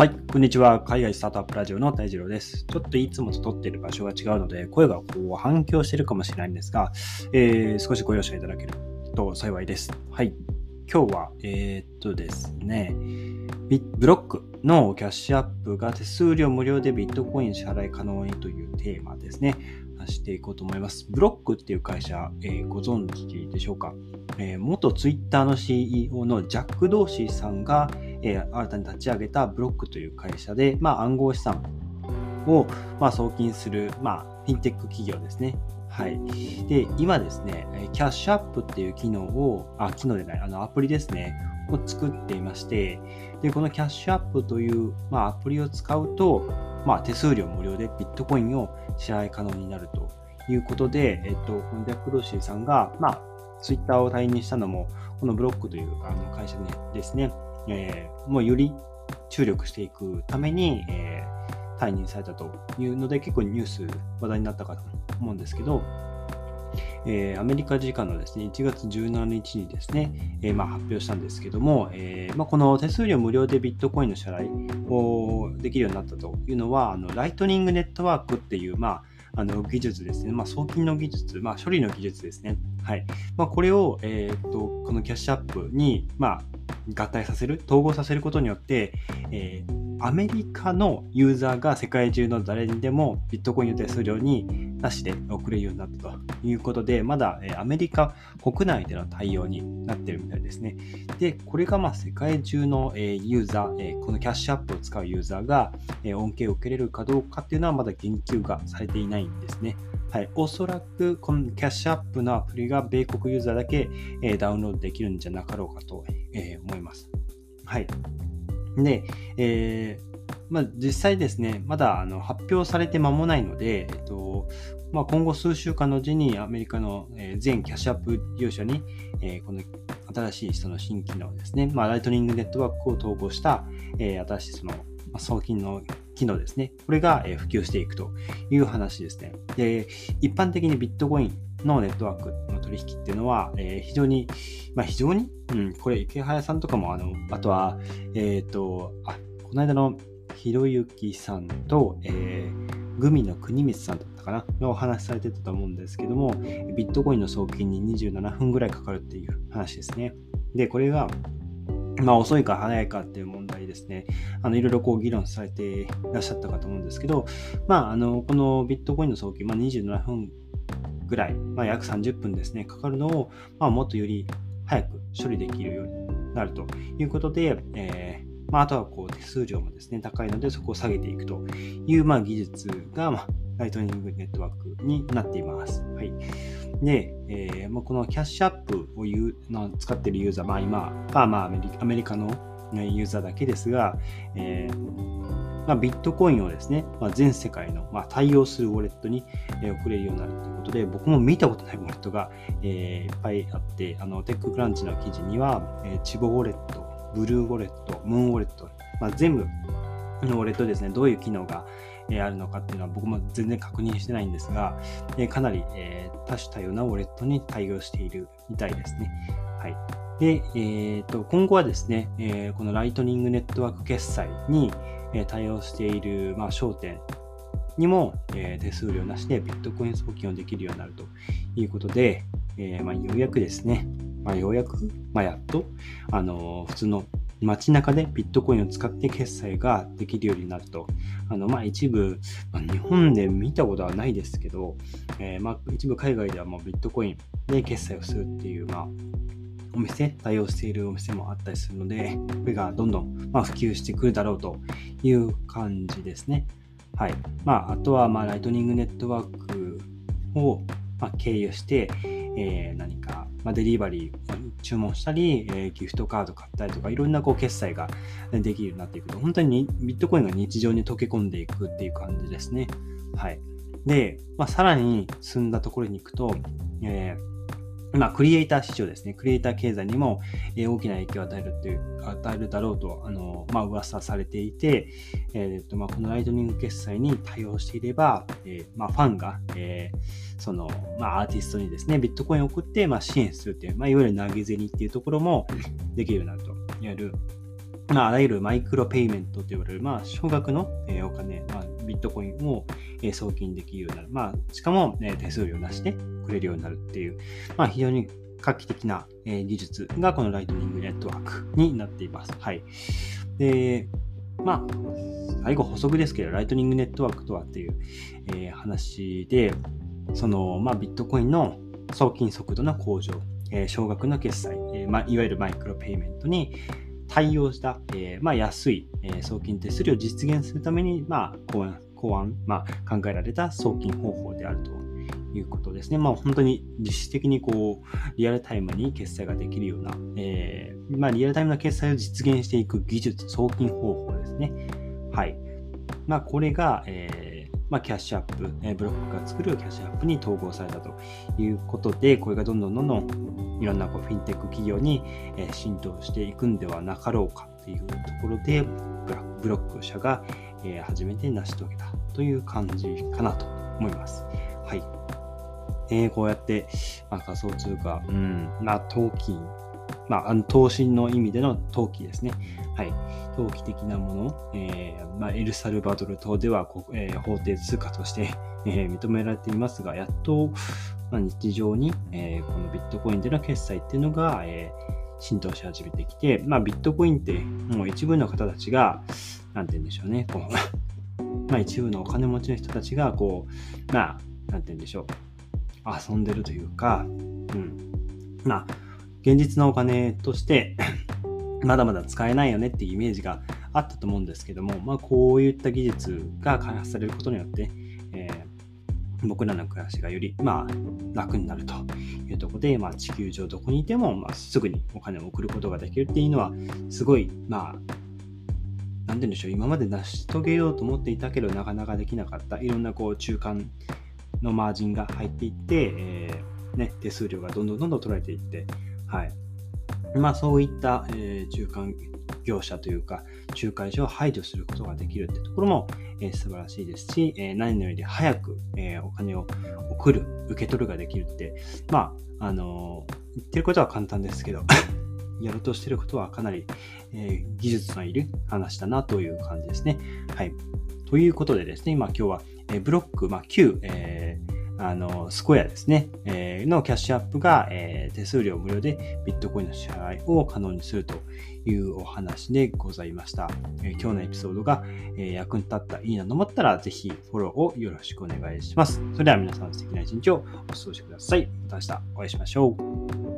はい、こんにちは。海外スタートアップラジオの大二郎です。ちょっといつもと撮っている場所が違うので、声がこう反響してるかもしれないんですが、えー、少しご容赦いただけると幸いです。はい。今日は、えー、っとですね、ブロックのキャッシュアップが手数料無料でビットコイン支払い可能にというテーマですね。していこうと思います。ブロックっていう会社、えー、ご存知でしょうか、えー、元ツイッターの CEO のジャック・ドーシーさんが、えー、新たに立ち上げたブロックという会社で、まあ、暗号資産を、まあ、送金する、まあ、フィンテック企業ですね。はい。で、今ですね、キャッシュアップっていう機能を、あ、機能でない、あの、アプリですね、を作っていまして、で、このキャッシュアップという、まあ、アプリを使うと、まあ、手数料無料でビットコインを支払い可能になるということで、えっと、このジャック・ロシーさんが、まあ、ツイッターを退任したのも、このブロックというあの会社ですね、えー、もうより注力していくために、えー、退任されたというので、結構ニュース話題になったかと思うんですけど、えー、アメリカ時間のですね、1月17日にですね、えー、まあ、発表したんですけども、えー、まあ、この手数料無料でビットコインの支払いをできるようになったというのは、あのライトニングネットワークっていう、まあ、あの技術ですね、まあ、送金の技術、まあ、処理の技術ですね。はい。まあ、これを、えー、とこのキャッシュアップに、まあ、合体させる、統合させることによって、えー、アメリカのユーザーが世界中の誰にでもビットコインの手数料になしで送れるようになったということで、まだ、アメリカ国内での対応になってるみたいですね。で、これがまあ世界中の、ユーザー、このキャッシュアップを使うユーザーが、恩恵を受けれるかどうかっていうのはまだ言及がされていないんですね。はい、おそらくこのキャッシュアップのアプリが米国ユーザーだけ、ダウンロードできるんじゃなかろうかと、思います。はい。で、えー、まあ、実際ですね、まだあの発表されて間もないので、えっとまあ、今後数週間のうちにアメリカの全キャッシュアップ利用者に、えー、この新しいその新機能ですね、まあ、ライトニングネットワークを統合した、えー、新しいその送金の機能ですね。これが普及していくという話ですね。で、一般的にビットコインのネットワークの取引っていうのは、えー、非常に、まあ非常に、うん、これ池早さんとかも、あの、あとは、えっ、ー、と、あ、この間のひろゆきさんと、えー、グミの国光さんだったかな？のお話しされてたと思うんですけども、ビットコインの送金に27分ぐらいかかるっていう話ですね。で、これが、まあ遅いか早いかっていう問題ですね。あの、いろいろこう議論されていらっしゃったかと思うんですけど、まあ、あの、このビットコインの送金、まあ27分ぐらい、まあ約30分ですね、かかるのを、まあもっとより早く処理できるようになるということで、えー、まああとはこう手数料もですね、高いのでそこを下げていくという、まあ技術が、まあ、ライトニングネットワークになっています。はい。で、えー、このキャッシュアップを言うの使っているユーザー、まあ今、まあまあアメリアメリカのユーザーだけですが、えーまあ、ビットコインをですね、まあ、全世界の、まあ、対応するウォレットに、えー、送れるようになるということで、僕も見たことないウォレットが、えー、いっぱいあって、あのテッククランチの記事には、えー、チボウォレット、ブルーウォレット、ムーンウォレット、まあ、全部のウォレットですね、どういう機能が、えあるのかっていうのは僕も全然確認してないんですが、えかなり、え多種多様なウォレットに対応しているみたいですね。はい。で、えーと、今後はですね、えー、このライトニングネットワーク決済に、え対応している、まあ、商店にも、え、手数料なしでビットコイン送金をできるようになるということで、え、まあ、ようやくですね、まあ、ようやく、まあ、やっと、あの普通の街中でビットコインを使って決済ができるようになると。あの、まあ、一部、まあ、日本で見たことはないですけど、えー、まあ、一部海外ではもうビットコインで決済をするっていう、まあ、お店、対応しているお店もあったりするので、これがどんどん、まあ、普及してくるだろうという感じですね。はい。まあ、あとは、まあ、ライトニングネットワークを、まあ、経由して、えー、何か、まあ、デリバリー注文したり、えー、ギフトカード買ったりとか、いろんなこう決済ができるようになっていくと、本当にビットコインが日常に溶け込んでいくっていう感じですね。はい。で、まあ、さらに進んだところに行くと、えーまあ、クリエイター市場ですね。クリエイター経済にも、えー、大きな影響を与えるという、与えるだろうと、あの、まあ、噂されていて、えっ、と、まあ、このライトニング決済に対応していれば、えー、まあ、ファンが、えー、その、まあ、アーティストにですね、ビットコインを送って、まあ、支援するという、まあ、いわゆる投げ銭っていうところもできるようになると。いわゆる、まあ、あらゆるマイクロペイメントと言われる、まあ、少額の、えー、お金、まあ、ビットコインを、え、送金できるようになる。まあ、しかも、え、手数料なしでくれるようになるっていう、まあ、非常に画期的な、え、技術がこのライトニングネットワークになっています。はい。で、まあ、最後補足ですけど、ライトニングネットワークとはっていう、え、話で、その、まあ、ビットコインの送金速度の向上、え、少額の決済、えまあ、いわゆるマイクロペイメントに、対応した、えー、まあ、安い、え、送金手数料を実現するために、まあ、考案、考案まあ、考えられた送金方法であるということですね。まあ、本当に実質的にこう、リアルタイムに決済ができるような、えー、まあ、リアルタイムな決済を実現していく技術、送金方法ですね。はい。まあ、これが、えーまあ、キャッシュアップ、えブロックが作るキャッシュアップに統合されたということで、これがどんどんどんどんいろんなこうフィンテック企業に、浸透していくんではなかろうかというところで、ブロック社が、初めて成し遂げたという感じかなと思います。はい。えー、こうやって、まあ、仮想通貨、うん、まあ、投機、まあ、投資の意味での投機ですね。はい。投機的なもの、えー、まあ、エルサルバドル等では、えー、法定通貨として、えー、認められていますが、やっと、まあ、日常に、えこのビットコインでの決済っていうのが、え浸透し始めてきて、まあ、ビットコインってもう一部の方たちが、なんて言うんでしょうね、こう まあ一部のお金持ちの人たちが、こう、まあ、なんて言うんでしょう、遊んでるというか、うん。まあ、現実のお金として まだまだ使えないよねっていうイメージがあったと思うんですけども、まあ、こういった技術が開発されることによって、僕らの暮らしがより、まあ、楽になるというところで、まあ、地球上どこにいても、まあ、すぐにお金を送ることができるっていうのは、すごい、まあ、なんて言うんでしょう、今まで成し遂げようと思っていたけど、なかなかできなかった、いろんなこう中間のマージンが入っていって、えーね、手数料がどんどんどんどん取られていって、はい。まあそういった、えー、中間業者というか、仲介者を排除することができるってところも、えー、素晴らしいですし、えー、何より早く、えー、お金を送る、受け取るができるって、まあ、あの言ってることは簡単ですけど、やろうとしてることはかなり、え技術のいる話だなという感じですね。はい。ということでですね、今今日は、えブロック、まあ、9、えーあの、スコヤですね、えー、のキャッシュアップが、えー、手数料無料でビットコインの支払いを可能にするというお話でございました。えー、今日のエピソードが、え役に立った、いいなと思ったら、ぜひフォローをよろしくお願いします。それでは皆さん素敵な一日をお過ごしください。また明日お会いしましょう。